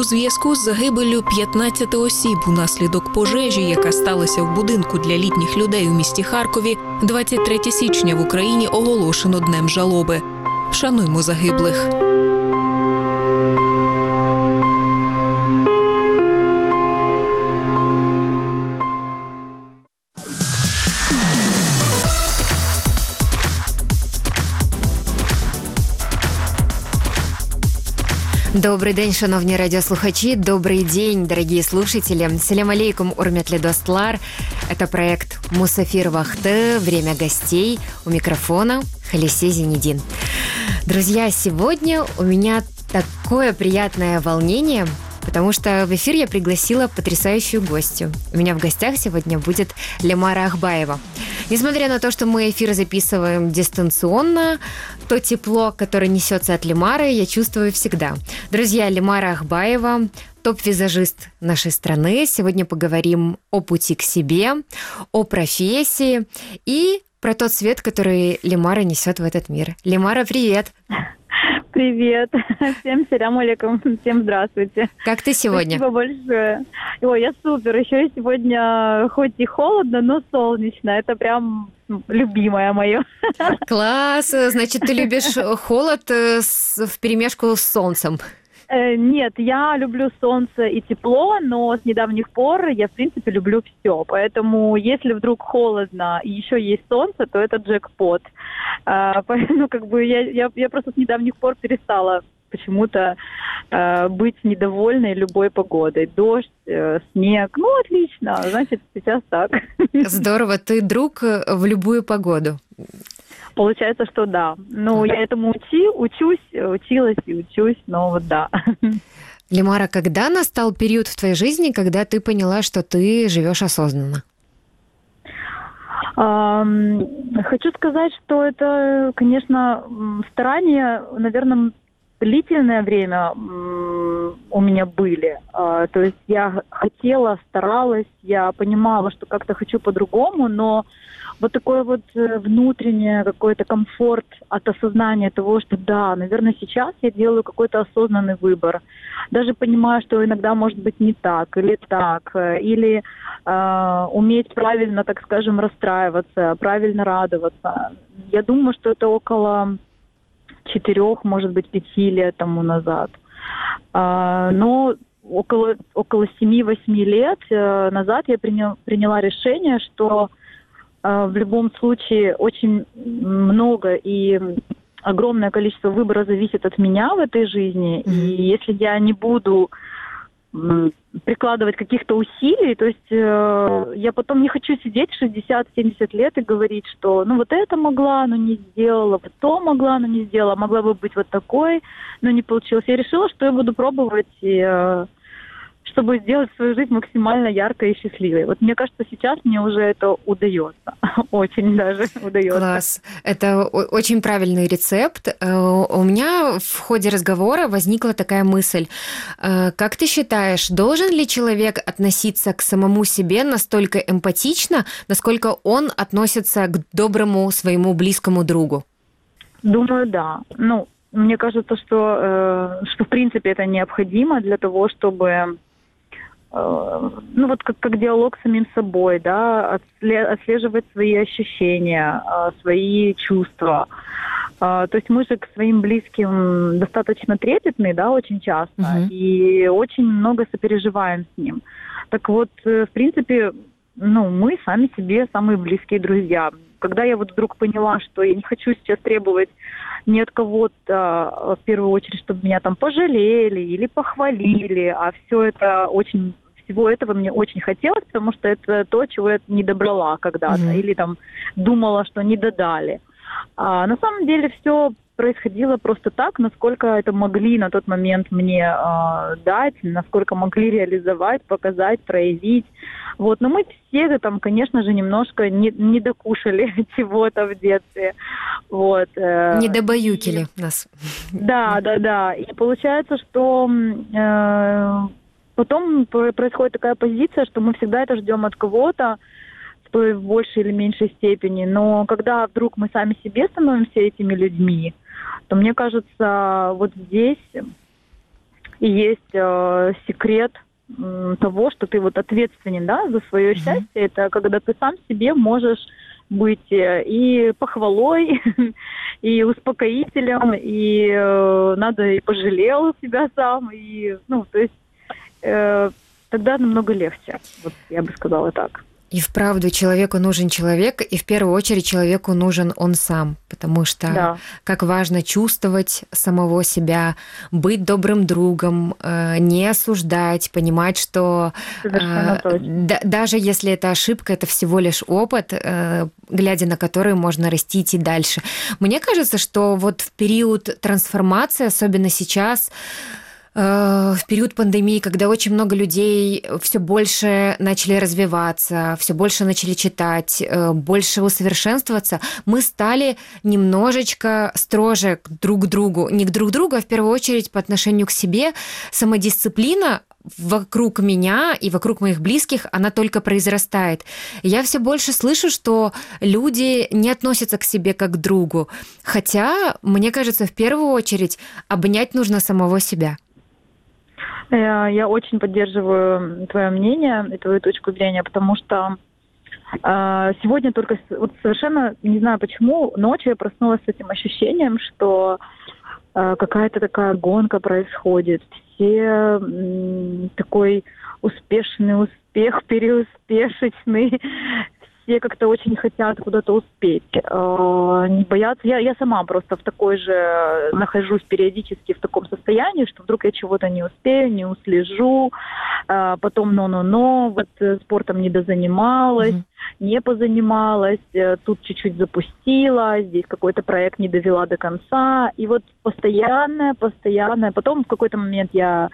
У зв'язку з загибеллю 15 осіб унаслідок пожежі, яка сталася в будинку для літніх людей у місті Харкові, 23 січня в Україні оголошено днем жалоби. Шануймо загиблих. Добрый день, шановні радиослухачи. Добрый день, дорогие слушатели. Салям алейкум, урмет достлар. Это проект Мусафир Вахты, время гостей. У микрофона Халисе Зенедин. Друзья, сегодня у меня такое приятное волнение, потому что в эфир я пригласила потрясающую гостью. У меня в гостях сегодня будет Лемара Ахбаева. Несмотря на то, что мы эфир записываем дистанционно, то тепло, которое несется от Лемары, я чувствую всегда. Друзья, Лемара Ахбаева, топ-визажист нашей страны. Сегодня поговорим о пути к себе, о профессии и про тот свет, который Лемара несет в этот мир. Привет! Привет. Всем салям алейкум. Всем здравствуйте. Как ты сегодня? Спасибо большое. Ой, я супер. Еще и сегодня хоть и холодно, но солнечно. Это прям любимое мое. Класс. Значит, ты любишь холод э, в перемешку с солнцем. Э, нет, я люблю солнце и тепло, но с недавних пор я, в принципе, люблю все. Поэтому, если вдруг холодно и еще есть солнце, то это джекпот. Ну, как бы я, я, я просто с недавних пор перестала почему-то э, быть недовольной любой погодой. Дождь, э, снег, ну отлично, значит сейчас так. Здорово, ты друг в любую погоду. Получается, что да. Ну, я этому учи, учусь, училась и учусь, но вот да. Лимара, когда настал период в твоей жизни, когда ты поняла, что ты живешь осознанно? Хочу сказать, что это, конечно, старания, наверное, длительное время у меня были. А, то есть я хотела, старалась, я понимала, что как-то хочу по-другому, но вот такой вот э, внутренний какой-то комфорт от осознания того, что да, наверное, сейчас я делаю какой-то осознанный выбор. Даже понимаю, что иногда может быть не так или так, э, или э, уметь правильно, так скажем, расстраиваться, правильно радоваться. Я думаю, что это около четырех, может быть, пяти лет тому назад. Э, но около, около 7-8 лет э, назад я принял, приняла решение, что в любом случае очень много и огромное количество выбора зависит от меня в этой жизни. Mm-hmm. И если я не буду прикладывать каких-то усилий, то есть э, я потом не хочу сидеть 60-70 лет и говорить, что ну вот это могла, но не сделала, вот то могла, но не сделала, могла бы быть вот такой, но не получилось. Я решила, что я буду пробовать и э, чтобы сделать свою жизнь максимально яркой и счастливой. Вот мне кажется, сейчас мне уже это удается. Очень даже удается. Класс. Это очень правильный рецепт. Э, у меня в ходе разговора возникла такая мысль. Э, как ты считаешь, должен ли человек относиться к самому себе настолько эмпатично, насколько он относится к доброму своему близкому другу? Думаю, да. Ну, мне кажется, что, э, что в принципе это необходимо для того, чтобы ну вот как, как диалог с самим собой, да, отслеживать свои ощущения, э, свои чувства. Э, то есть мы же к своим близким достаточно трепетны, да, очень часто, uh-huh. и очень много сопереживаем с ним. Так вот, в принципе, ну, мы сами себе самые близкие друзья. Когда я вот вдруг поняла, что я не хочу сейчас требовать ни от кого-то, в первую очередь, чтобы меня там пожалели или похвалили, а все это очень всего этого мне очень хотелось, потому что это то, чего я не добрала когда-то, mm-hmm. или там думала, что не додали. А на самом деле все происходило просто так, насколько это могли на тот момент мне э, дать, насколько могли реализовать, показать, проявить. Вот, но мы все там, конечно же, немножко не, не докушали чего-то в детстве. Вот. Э, не добаюкили нас. Да, да, да. И получается, что э, Потом происходит такая позиция, что мы всегда это ждем от кого-то в большей или меньшей степени. Но когда вдруг мы сами себе становимся этими людьми, то мне кажется, вот здесь и есть э, секрет того, что ты вот ответственен, да, за свое mm-hmm. счастье. Это когда ты сам себе можешь быть э, и похвалой, и успокоителем, и э, надо и пожалел себя сам, и, ну, то есть э, тогда намного легче, вот я бы сказала так. И вправду человеку нужен человек, и в первую очередь человеку нужен он сам, потому что да. как важно чувствовать самого себя, быть добрым другом, э, не осуждать, понимать, что э, даже если это ошибка, это всего лишь опыт, э, глядя на который можно растить и дальше. Мне кажется, что вот в период трансформации, особенно сейчас, в период пандемии, когда очень много людей все больше начали развиваться, все больше начали читать, э, больше усовершенствоваться, мы стали немножечко строже друг к другу. Не к друг другу, а в первую очередь по отношению к себе. Самодисциплина вокруг меня и вокруг моих близких, она только произрастает. Я все больше слышу, что люди не относятся к себе как к другу. Хотя, мне кажется, в первую очередь обнять нужно самого себя. Э, я очень поддерживаю твое мнение и твою точку зрения, потому что э, сегодня только вот совершенно не знаю почему ночью я проснулась с этим ощущением, что э, какая-то такая гонка происходит. Все такой успешный успех, переуспешечный, все как-то очень хотят куда-то успеть, э, не боятся. Я, я сама просто в такой же нахожусь периодически в таком состоянии, что вдруг я чего-то не успею, не услежу, э, потом но-но-но, вот э, спортом не дозанималась, mm-hmm. не позанималась, тут чуть-чуть запустила, здесь какой-то проект не довела до конца, и вот постоянное, постоянное. Потом в какой-то момент я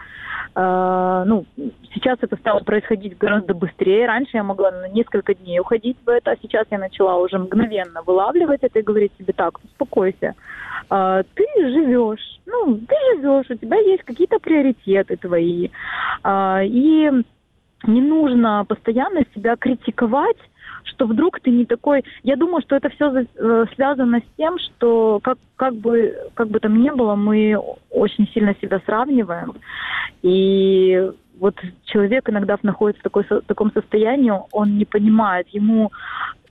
ну, сейчас это стало происходить гораздо быстрее. Раньше я могла на несколько дней уходить в это, а сейчас я начала уже мгновенно вылавливать это и говорить себе так, успокойся. Uh, ты живешь, ну, ты живешь, у тебя есть какие-то приоритеты твои. Uh, и не нужно постоянно себя критиковать что вдруг ты не такой... Я думаю, что это все э, связано с тем, что как, как, бы, как бы там ни было, мы очень сильно себя сравниваем. И вот человек иногда находится в, такой, в таком состоянии, он не понимает, ему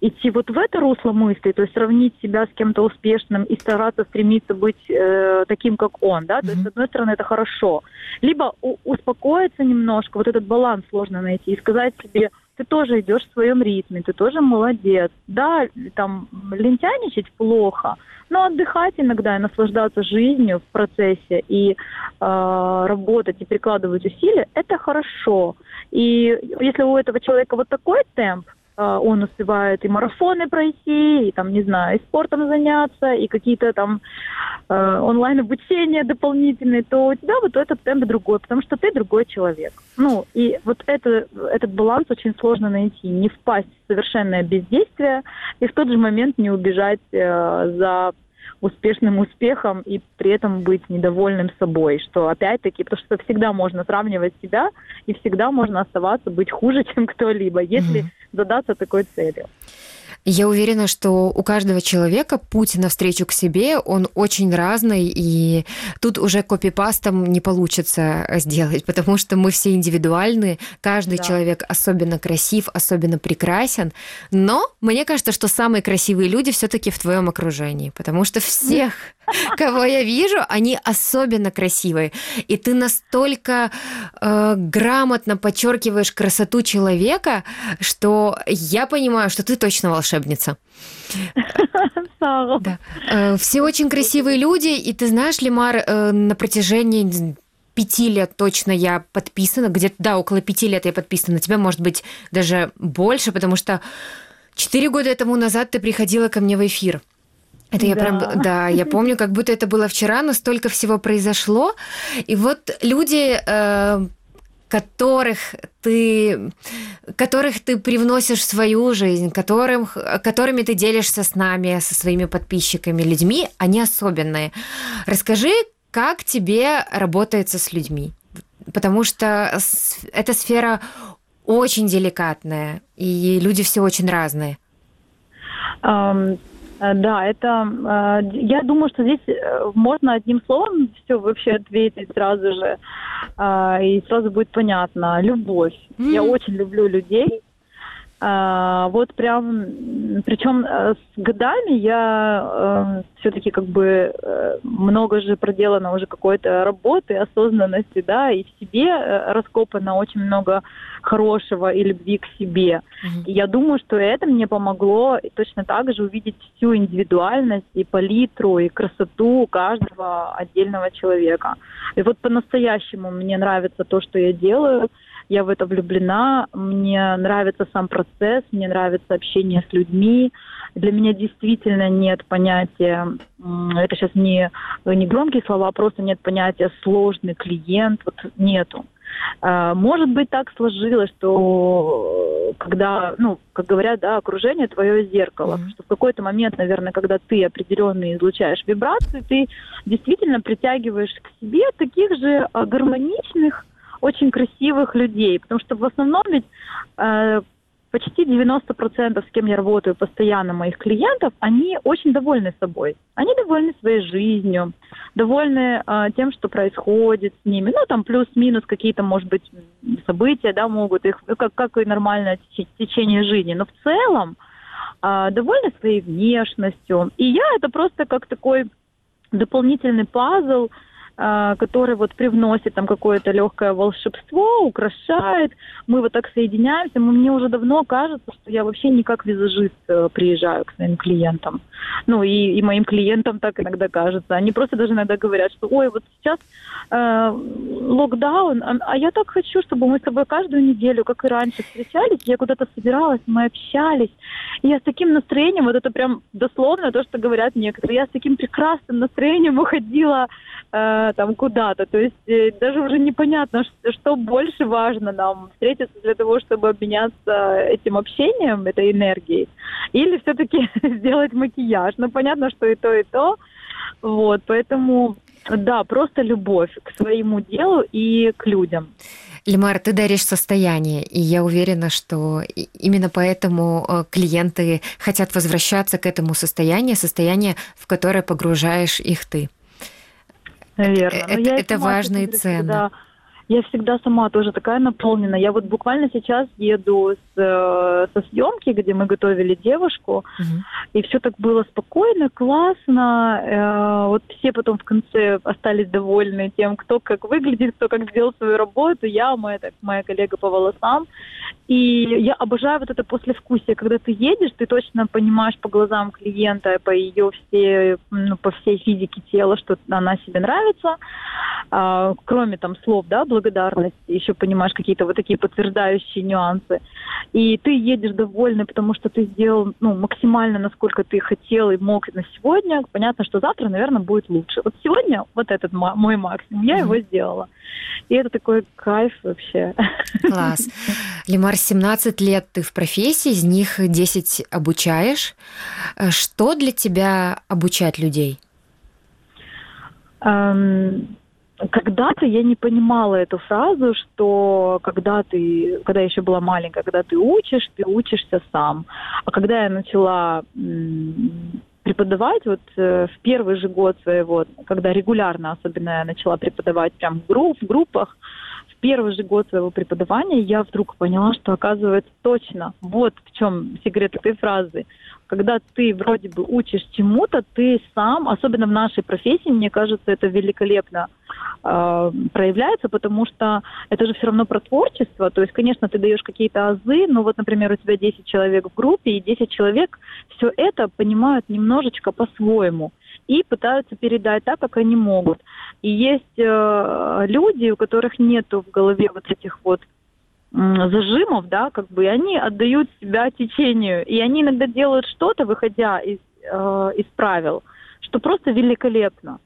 идти вот в это русло мысли, то есть сравнить себя с кем-то успешным и стараться стремиться быть э, таким, как он, да, mm-hmm. то есть, с одной стороны, это хорошо. Либо у- успокоиться немножко, вот этот баланс сложно найти и сказать себе, ты тоже идешь в своем ритме, ты тоже молодец. Да, там лентяничать плохо, но отдыхать иногда и наслаждаться жизнью в процессе и э, работать и прикладывать усилия, это хорошо. И если у этого человека вот такой темп, он успевает и марафоны пройти, и там, не знаю, и спортом заняться, и какие-то там э, онлайн-обучения дополнительные, то у тебя вот этот темп другой, потому что ты другой человек. Ну, и вот это, этот баланс очень сложно найти, не впасть в совершенное бездействие и в тот же момент не убежать э, за успешным успехом и при этом быть недовольным собой, что опять-таки, потому что всегда можно сравнивать себя и всегда можно оставаться быть хуже, чем кто-либо, если mm-hmm. задаться такой целью. Я уверена, что у каждого человека путь навстречу к себе, он очень разный, и тут уже копипастом не получится сделать, потому что мы все индивидуальны, каждый да. человек особенно красив, особенно прекрасен, но мне кажется, что самые красивые люди все-таки в твоем окружении, потому что всех кого я вижу, они особенно красивые. И ты настолько э, грамотно подчеркиваешь красоту человека, что я понимаю, что ты точно волшебница. Да. Э, все очень красивые люди, и ты знаешь, Лимар, э, на протяжении пяти лет точно я подписана, где-то, да, около пяти лет я подписана, на тебя может быть даже больше, потому что четыре года тому назад ты приходила ко мне в эфир. Это я да. прям, да, я помню, как будто это было вчера, но столько всего произошло. И вот люди, э, которых ты, которых ты привносишь в свою жизнь, которым, которыми ты делишься с нами, со своими подписчиками, людьми, они особенные. Расскажи, как тебе работается с людьми? Потому что эта сфера очень деликатная, и люди все очень разные. Um да, это, э, я думаю, что здесь э, можно одним словом все вообще ответить сразу же, и сразу будет понятно. Любовь. Mm-hmm. Я очень люблю людей, а, вот прям, причем э, с годами я э, все-таки как бы э, много же проделано уже какой-то работы, осознанности, да, и в себе э, раскопано очень много хорошего и любви к себе. Mm-hmm. И я думаю, что это мне помогло точно так же увидеть всю индивидуальность и палитру, и красоту каждого отдельного человека. И вот по-настоящему мне нравится то, что я делаю – я в это влюблена, мне нравится сам процесс, мне нравится общение с людьми. Для меня действительно нет понятия, это сейчас не, не громкие слова, а просто нет понятия сложный клиент, вот нету. А, может быть, так сложилось, что когда, ну, как говорят, да, окружение твое зеркало, mm-hmm. что в какой-то момент, наверное, когда ты определенно излучаешь вибрации, ты действительно притягиваешь к себе таких же гармоничных, очень красивых людей, потому что в основном ведь э, почти 90% с кем я работаю постоянно, моих клиентов, они очень довольны собой. Они довольны своей жизнью, довольны э, тем, что происходит с ними. Ну, там плюс-минус какие-то, может быть, события, да, могут их, как, как и нормальное течение жизни. Но в целом э, довольны своей внешностью. И я это просто как такой дополнительный пазл, который вот привносит там какое-то легкое волшебство, украшает. Мы вот так соединяемся. Мне уже давно кажется, что я вообще не как визажист э, приезжаю к своим клиентам. Ну и, и моим клиентам так иногда кажется. Они просто даже иногда говорят, что ой, вот сейчас э, локдаун, а, а я так хочу, чтобы мы с тобой каждую неделю, как и раньше, встречались. Я куда-то собиралась, мы общались. И я с таким настроением, вот это прям дословно то, что говорят некоторые, я с таким прекрасным настроением уходила э, там куда-то. То есть э, даже уже непонятно, что, что больше важно нам встретиться для того, чтобы обменяться этим общением, этой энергией, или все-таки сделать макияж. Ну, понятно, что и то, и то. Вот, поэтому, да, просто любовь к своему делу и к людям. Лимар, ты даришь состояние, и я уверена, что именно поэтому э, клиенты хотят возвращаться к этому состоянию, состояние, в которое погружаешь их ты. Наверное. Это, я это важно и ценно. Я всегда сама тоже такая наполнена. Я вот буквально сейчас еду с, э, со съемки, где мы готовили девушку, угу. и все так было спокойно, классно. Э, вот все потом в конце остались довольны тем, кто как выглядит, кто как сделал свою работу. Я, моя, так, моя коллега по волосам. И я обожаю вот это послевкусие, когда ты едешь, ты точно понимаешь по глазам клиента, по ее все, ну, по всей физике тела, что она себе нравится, а, кроме там слов, да, благодарности, еще понимаешь какие-то вот такие подтверждающие нюансы. И ты едешь довольный, потому что ты сделал ну, максимально, насколько ты хотел и мог на сегодня. Понятно, что завтра, наверное, будет лучше. Вот сегодня вот этот мой максимум, я его сделала. И это такой кайф вообще. Класс. Лимар, 17 лет ты в профессии, из них 10 обучаешь. Э, что для тебя обучать людей? Эм, когда-то я не понимала эту фразу, что когда ты, когда я еще была маленькая, когда ты учишь, ты учишься сам. А когда я начала преподавать вот э, в первый же год своего, когда регулярно особенно я начала преподавать прям в, групп, в группах, первый же год своего преподавания я вдруг поняла, что оказывается точно, вот в чем секрет этой фразы. Когда ты вроде бы учишь чему-то, ты сам, особенно в нашей профессии, мне кажется, это великолепно э, проявляется, потому что это же все равно про творчество. То есть, конечно, ты даешь какие-то азы, но вот, например, у тебя 10 человек в группе, и 10 человек все это понимают немножечко по-своему и пытаются передать так, как они могут. И есть э, люди, у которых нету в голове вот этих вот зажимов, да, как бы, и они отдают себя течению. И они иногда делают что-то, выходя из, э, из правил, что просто великолепно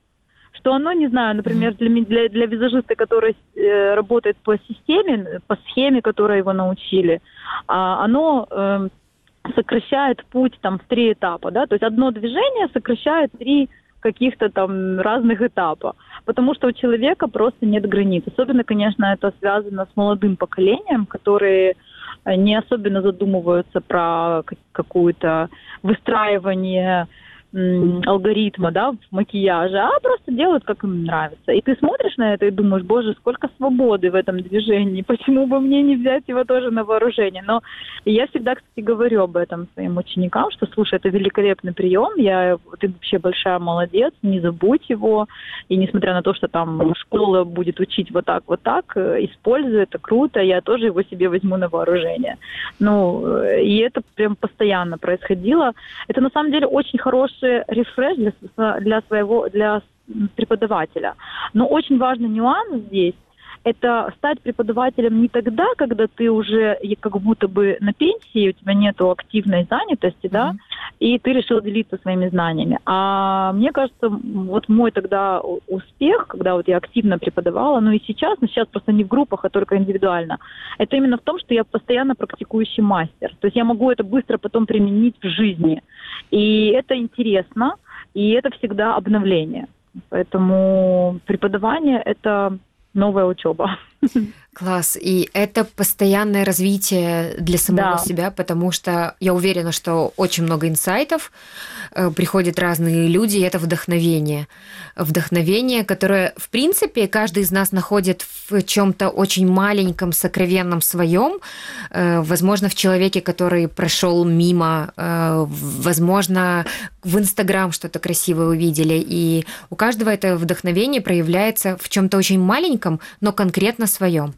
что оно, не знаю, например, для, для, для визажиста, который э, работает по системе, по схеме, которой его научили, а, оно э, сокращает путь там в три этапа, да, то есть одно движение сокращает три каких-то там разных этапа, потому что у человека просто нет границ. Особенно, конечно, это связано с молодым поколением, которые не особенно задумываются про какую-то выстраивание алгоритма, да, в макияже, а просто делают, как им нравится. И ты смотришь на это и думаешь, боже, сколько свободы в этом движении, почему бы мне не взять его тоже на вооружение? Но я всегда, кстати, говорю об этом своим ученикам, что, слушай, это великолепный прием, я, ты вообще большая молодец, не забудь его, и несмотря на то, что там школа будет учить вот так, вот так, э, используй, это круто, я тоже его себе возьму на вооружение. Ну, э, и это прям постоянно происходило. Это на самом деле очень хороший хороший рефреш для, для своего для преподавателя. Но очень важный нюанс здесь это стать преподавателем не тогда, когда ты уже как будто бы на пенсии, у тебя нет активной занятости, mm-hmm. да, и ты решил делиться своими знаниями. А мне кажется, вот мой тогда успех, когда вот я активно преподавала, ну и сейчас, но сейчас просто не в группах, а только индивидуально, это именно в том, что я постоянно практикующий мастер. То есть я могу это быстро потом применить в жизни. И это интересно, и это всегда обновление. Поэтому преподавание – это новая учеба. Класс. И это постоянное развитие для самого да. себя, потому что я уверена, что очень много инсайтов, э, приходят разные люди, и это вдохновение. Вдохновение, которое, в принципе, каждый из нас находит в чем-то очень маленьком, сокровенном своем, э, возможно, в человеке, который прошел мимо, э, возможно, в Инстаграм что-то красивое увидели. И у каждого это вдохновение проявляется в чем-то очень маленьком, но конкретно своем.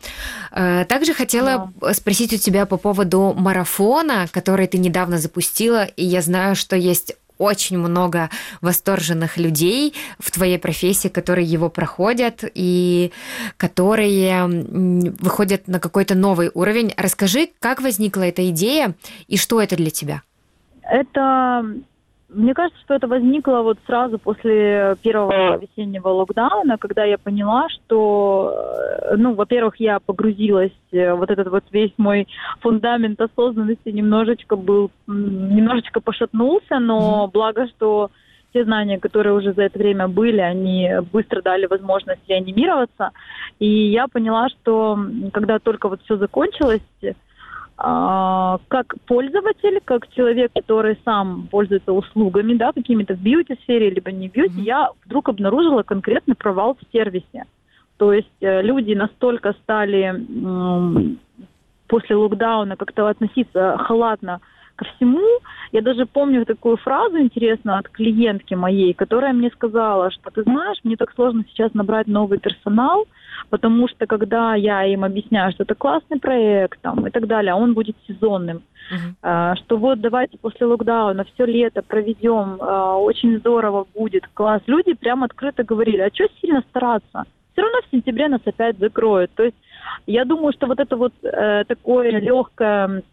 Э, также хотела да. спросить у тебя по поводу марафона, который ты недавно запустила, и я знаю, что есть очень много восторженных людей в твоей профессии, которые его проходят и которые выходят на какой-то новый уровень. Расскажи, как возникла эта идея и что это для тебя? Это мне кажется, что это возникло вот сразу после первого весеннего локдауна, когда я поняла, что, э, ну, во-первых, я погрузилась, э, вот этот вот весь мой фундамент осознанности немножечко был, немножечко пошатнулся, но благо, что те знания, которые уже за это время были, они быстро дали возможность реанимироваться. И я поняла, что когда только вот все закончилось, а, как пользователь, как человек, который сам пользуется услугами, да, какими-то в бьюти-сфере, либо не в бьюти, mm-hmm. я вдруг обнаружила конкретный провал в сервисе. То есть э, люди настолько стали после локдауна как-то относиться халатно ко всему. Я даже помню такую фразу интересную от клиентки моей, которая мне сказала, что ты знаешь, мне так сложно сейчас набрать новый персонал, потому что когда я им объясняю, что это классный проект там, и так далее, а он будет сезонным, uh-huh. что вот давайте после локдауна все лето проведем, а, очень здорово будет, класс. Люди прям открыто говорили, а что сильно стараться? Все равно в сентябре нас опять закроют. То есть я думаю, что вот это вот э, такое легкое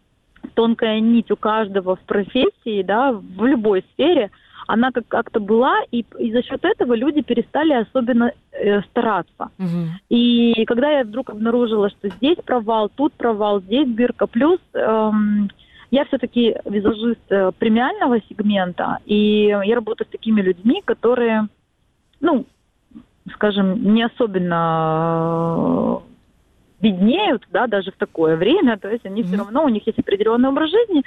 тонкая нить у каждого в профессии, да, в любой сфере, она как- как-то была, и, и за счет этого люди перестали особенно э, стараться. Угу. И когда я вдруг обнаружила, что здесь провал, тут провал, здесь дырка, плюс эм, я все-таки визажист э, премиального сегмента, и я работаю с такими людьми, которые, ну, скажем, не особенно беднеют, да, даже в такое время, то есть они mm-hmm. все равно, у них есть определенный образ жизни,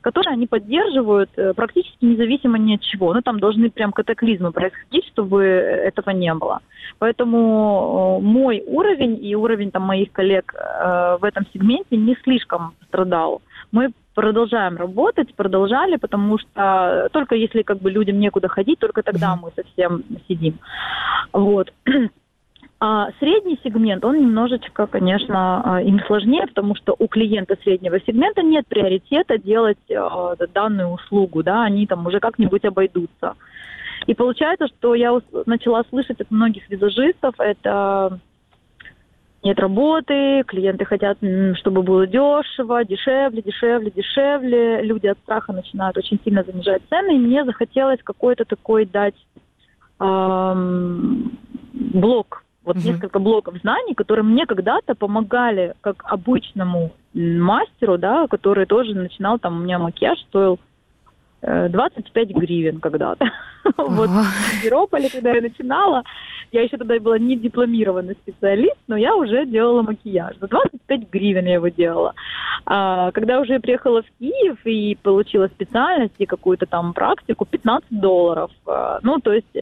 который они поддерживают э, практически независимо ни от чего. Ну, там должны прям катаклизмы происходить, чтобы этого не было. Поэтому мой уровень и уровень там моих коллег э, в этом сегменте не слишком страдал. Мы продолжаем работать, продолжали, потому что только если как бы людям некуда ходить, только тогда мы совсем сидим. Вот. А средний сегмент, он немножечко, конечно, а, им сложнее, потому что у клиента среднего сегмента нет приоритета делать э, данную услугу, да, они там уже как-нибудь обойдутся. И получается, что я начала слышать от многих визажистов, это нет работы, клиенты хотят, чтобы было дешево, дешевле, дешевле, дешевле. Люди от страха начинают очень сильно занижать цены, и мне захотелось какой-то такой дать эм, блок вот угу. несколько блоков знаний, которые мне когда-то помогали как обычному мастеру, да, который тоже начинал, там у меня макияж стоил 25 э, гривен когда-то. Вот в Европоле, когда я начинала, я еще тогда была не дипломированный специалист, но я уже делала макияж. За 25 гривен я его делала. А, когда уже приехала в Киев и получила специальность и какую-то там практику, 15 долларов. А, ну, то есть,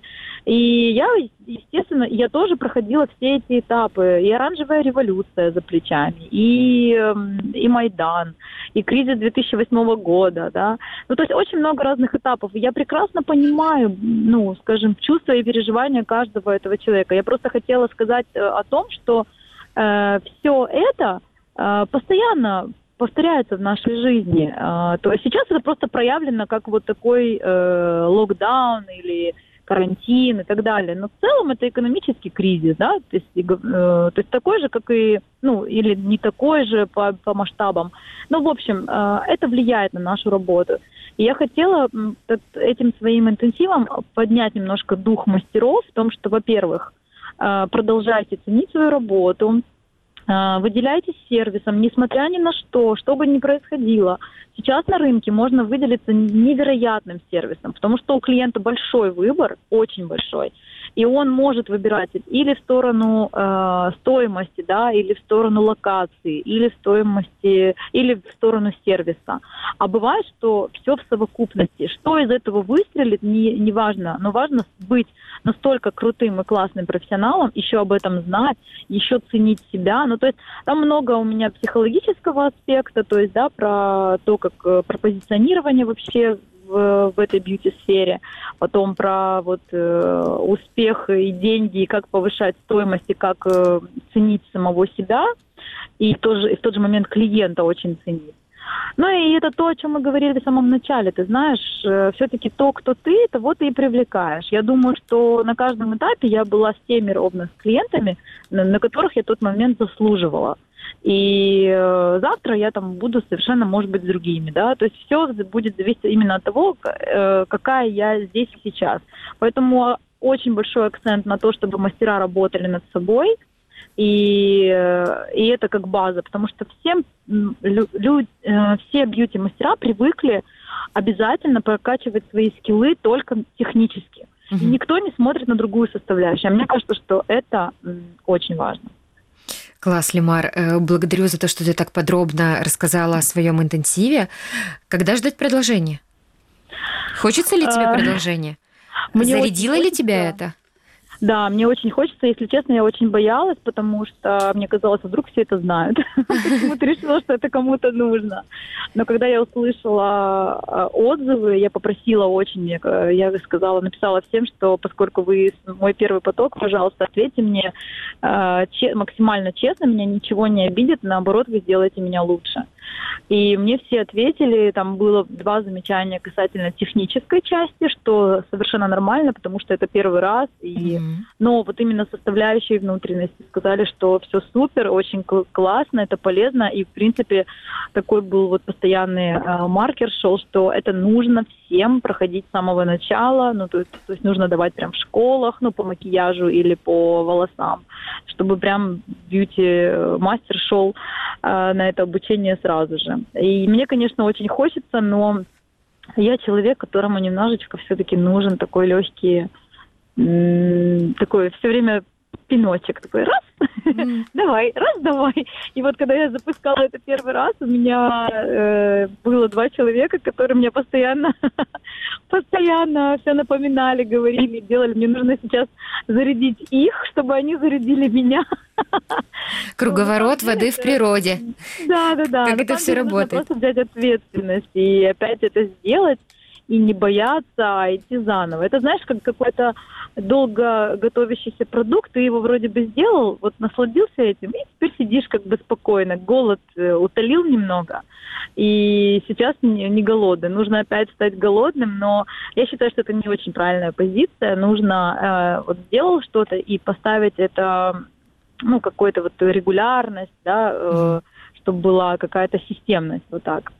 и я, естественно, я тоже проходила все эти этапы. И оранжевая революция за плечами, и, эм, и Майдан, и кризис 2008 года, да. Ну, то есть очень много разных этапов. Я прекрасно понимаю, ну, скажем, чувства и переживания каждого этого человека. Я просто хотела сказать э, о том, что э, все это э, постоянно повторяется в нашей жизни. Э, то есть сейчас это просто проявлено как вот такой э, локдаун или карантин и так далее. Но в целом это экономический кризис, да, то есть, э, то есть такой же, как и, ну, или не такой же по, по масштабам. Ну, в общем, э, это влияет на нашу работу. И я хотела этим своим интенсивом поднять немножко дух мастеров в том, что, во-первых, э, продолжайте ценить свою работу, э, выделяйтесь сервисом, несмотря ни на что, что бы ни происходило. Сейчас на рынке можно выделиться невероятным сервисом, потому что у клиента большой выбор, очень большой и он может выбирать или в сторону э, стоимости, да, или в сторону локации, или в стоимости, или в сторону сервиса. А бывает, что все в совокупности. Что из этого выстрелит, не, не важно, но важно быть настолько крутым и классным профессионалом, еще об этом знать, еще ценить себя. Ну, то есть там много у меня психологического аспекта, то есть, да, про то, как э, про позиционирование вообще в, в этой бьюти-сфере, потом про вот э, успех и деньги, и как повышать стоимость, и как э, ценить самого себя, и, тоже, и в тот же момент клиента очень ценить. Ну и это то, о чем мы говорили в самом начале. Ты знаешь, э, все-таки то, кто ты, того ты и привлекаешь. Я думаю, что на каждом этапе я была с теми ровно с клиентами, на которых я тот момент заслуживала. И э, завтра я там буду совершенно, может быть, с другими, да. То есть все будет зависеть именно от того, э, какая я здесь и сейчас. Поэтому очень большой акцент на то, чтобы мастера работали над собой, и, э, и это как база, потому что всем лю, лю, э, все бьюти-мастера привыкли обязательно прокачивать свои скиллы только технически. Угу. И никто не смотрит на другую составляющую. А мне кажется, что это очень важно. Класс, Лимар. Э, благодарю за то, что ты так подробно рассказала о своем интенсиве. Когда ждать продолжения? Хочется ли тебе продолжение? Зарядило ли тебя это? Да, мне очень хочется, если честно, я очень боялась, потому что мне казалось, вдруг все это знают. Почему-то решила, что это кому-то нужно. Но когда я услышала а, отзывы, я попросила очень, я сказала, написала всем, что поскольку вы мой первый поток, пожалуйста, ответьте мне а, максимально честно, меня ничего не обидит, наоборот, вы сделаете меня лучше. И мне все ответили, там было два замечания касательно технической части, что совершенно нормально, потому что это первый раз. И... Mm-hmm. Но вот именно составляющие внутренности сказали, что все супер, очень классно, это полезно. И, в принципе, такой был вот постоянный э, маркер шел, что это нужно всем проходить с самого начала. Ну, то то есть нужно давать прям в школах, ну, по макияжу или по волосам, чтобы прям бьюти-мастер шел э, на это обучение сразу же. И мне, конечно, очень хочется, но я человек, которому немножечко все-таки нужен такой легкий, такой все время пиночек такой раз, mm. давай, раз, давай. И вот когда я запускала это первый раз, у меня э, было два человека, которые мне постоянно, постоянно все напоминали, говорили, делали. Мне нужно сейчас зарядить их, чтобы они зарядили меня. Круговорот ну, воды в природе. Да, да, да. Как это все работает? Просто взять ответственность и опять это сделать и не бояться, а идти заново. Это знаешь, как какой-то долго готовящийся продукт, ты его вроде бы сделал, вот насладился этим, и теперь сидишь как бы спокойно. Голод э, утолил немного, и сейчас не, не голодный. Нужно опять стать голодным, но я считаю, что это не очень правильная позиция. Нужно э, вот сделал что-то и поставить это, ну, какой-то вот регулярность, да, э, чтобы была какая-то системность, вот так.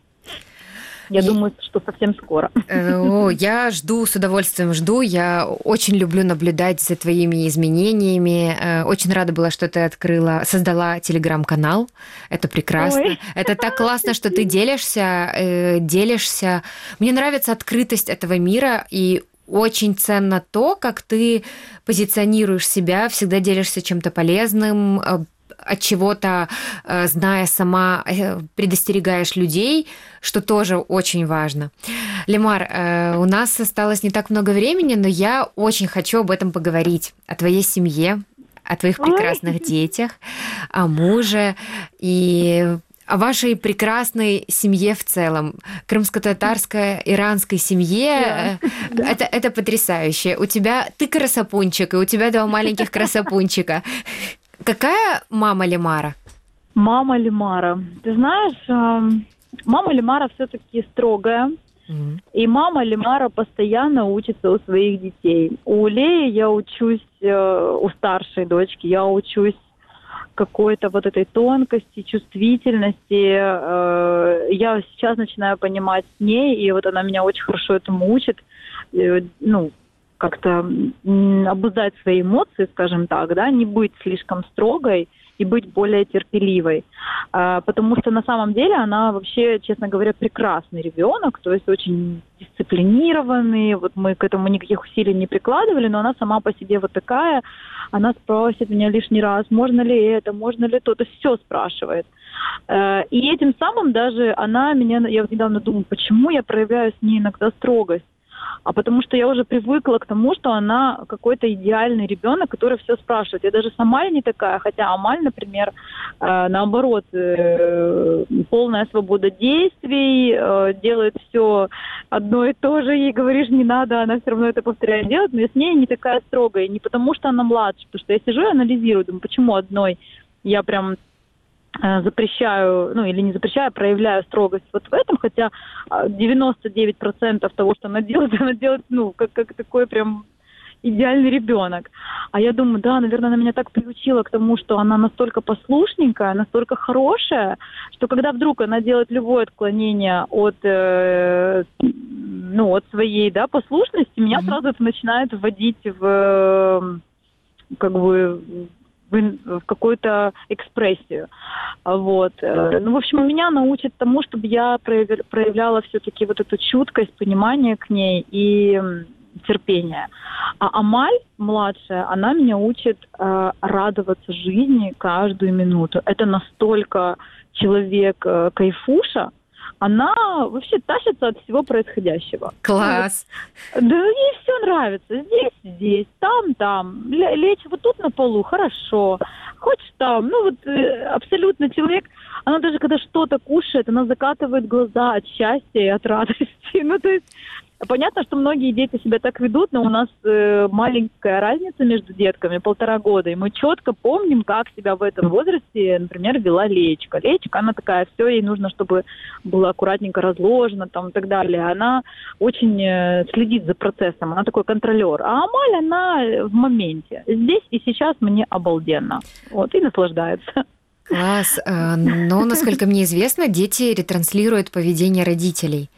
Я и... думаю, что совсем скоро. Э, я жду, с удовольствием жду. Я очень люблю наблюдать за твоими изменениями. Э, очень рада была, что ты открыла, создала телеграм-канал. Это прекрасно. Ой. Это так классно, что ты делишься, э, делишься. Мне нравится открытость этого мира и очень ценно то, как ты позиционируешь себя, всегда делишься чем-то полезным, от чего-то, э, зная сама, э, предостерегаешь людей, что тоже очень важно. Лемар, у нас осталось не так много времени, но я очень хочу об этом поговорить, о твоей семье, о твоих прекрасных детях, о муже и о вашей прекрасной семье в целом. Крымско-татарской, иранской семье. Да. Это, это потрясающе. У тебя ты красопунчик, и у тебя два маленьких красопунчика. Какая мама Лимара? Мама Лимара. Ты знаешь, мама Лимара все-таки строгая. Mm-hmm. И мама Лимара постоянно учится у своих детей. У Леи я учусь, э, у старшей дочки я учусь какой-то вот этой тонкости, чувствительности. Э, я сейчас начинаю понимать с ней, и вот она меня очень хорошо этому учит. Э, ну, как-то обуздать свои эмоции, скажем так, да, не быть слишком строгой, и быть более терпеливой. А, потому что на самом деле она вообще, честно говоря, прекрасный ребенок, то есть очень дисциплинированный. Вот мы к этому никаких усилий не прикладывали, но она сама по себе вот такая. Она спросит меня лишний раз, можно ли это, можно ли то, то все спрашивает. Э, и этим самым даже она меня, я недавно думаю, почему я проявляю с ней иногда строгость а потому что я уже привыкла к тому, что она какой-то идеальный ребенок, который все спрашивает. Я даже сама не такая, хотя Амаль, например, э, наоборот, э, полная свобода действий, э, делает все одно и то же, ей говоришь не надо, она все равно это повторяет делать, но я с ней не такая строгая, не потому что она младше, потому что я сижу и анализирую, думаю, почему одной я прям запрещаю, ну или не запрещаю, а проявляю строгость вот в этом, хотя 99% а, того, что она делает, она делает, ну, как, как такой прям идеальный ребенок. А я думаю, да, наверное, она меня так приучила к тому, что она настолько послушненькая, настолько хорошая, что когда вдруг она делает любое отклонение от, э, ну, от своей, да, послушности, меня mm-hmm. сразу это начинает вводить в как бы в, в какую-то экспрессию. Вот. Э, ну, в общем, меня научит тому, чтобы я проявляла все-таки вот эту чуткость, понимание к ней и терпение. А Амаль, младшая, она меня учит э, радоваться жизни каждую минуту. Это настолько человек э, кайфуша, она вообще тащится от всего происходящего. Класс. Да ей все нравится. Здесь, здесь, там, там. Лечь вот тут на полу, хорошо. Хочешь там. Ну вот э, абсолютно человек, она даже когда что-то кушает, она закатывает глаза от счастья и от радости. Ну то есть Понятно, что многие дети себя так ведут, но у нас э, маленькая разница между детками, полтора года, и мы четко помним, как себя в этом возрасте, например, вела Лечка. Лечка, она такая, все, ей нужно, чтобы было аккуратненько разложено там и так далее. Она очень э, следит за процессом, она такой контролер. А Амаль, она в моменте. Здесь и сейчас мне обалденно. Вот, и наслаждается. Класс. Э, но, насколько мне известно, дети ретранслируют поведение родителей.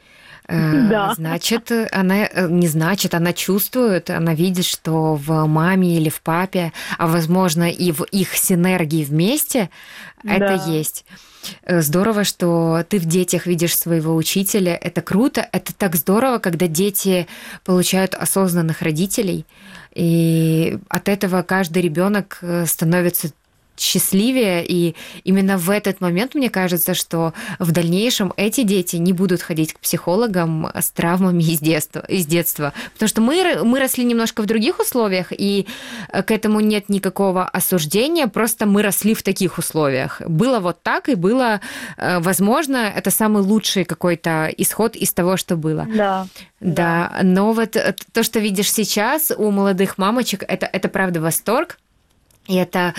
Э, да. Значит, она э, не значит, она чувствует, она видит, что в маме или в папе, а возможно и в их синергии вместе да. это есть. Э, здорово, что ты в детях видишь своего учителя. Это круто. Это так здорово, когда дети получают осознанных родителей. И от этого каждый ребенок становится счастливее. И именно в этот момент мне кажется, что в дальнейшем эти дети не будут ходить к психологам с травмами из детства. Из детства. Потому что мы, мы росли немножко в других условиях, и к этому нет никакого осуждения, просто мы росли в таких условиях. Было вот так, и было, э, возможно, это самый лучший какой-то исход из того, что было. Да. Да, да. но вот то, что видишь сейчас у молодых мамочек, это, это правда восторг. И это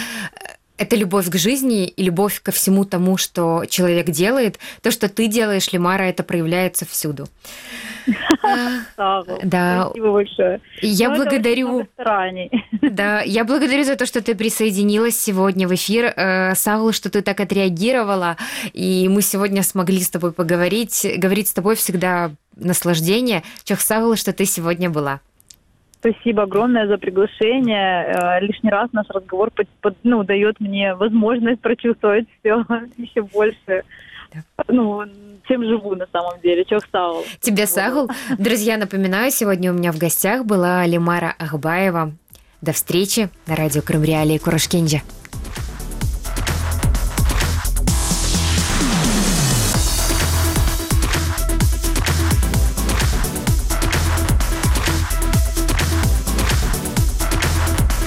это любовь к жизни и любовь ко всему тому, что человек делает. То, что ты делаешь, Лимара, это проявляется всюду. Да. Спасибо большое. Я благодарю. Да, я благодарю за то, что ты присоединилась сегодня в эфир. Э, Саул, что ты так отреагировала, и мы сегодня смогли с тобой поговорить. Говорить с тобой всегда наслаждение. Чох Саул, что ты сегодня была. Спасибо огромное за приглашение. Э, лишний раз наш разговор под, под, ну, дает мне возможность прочувствовать все еще больше ну, чем живу на самом деле, чего стал. Тебе сагул. Друзья, напоминаю, сегодня у меня в гостях была Лимара Ахбаева. До встречи на радио Крым Реалии Курашкенджа.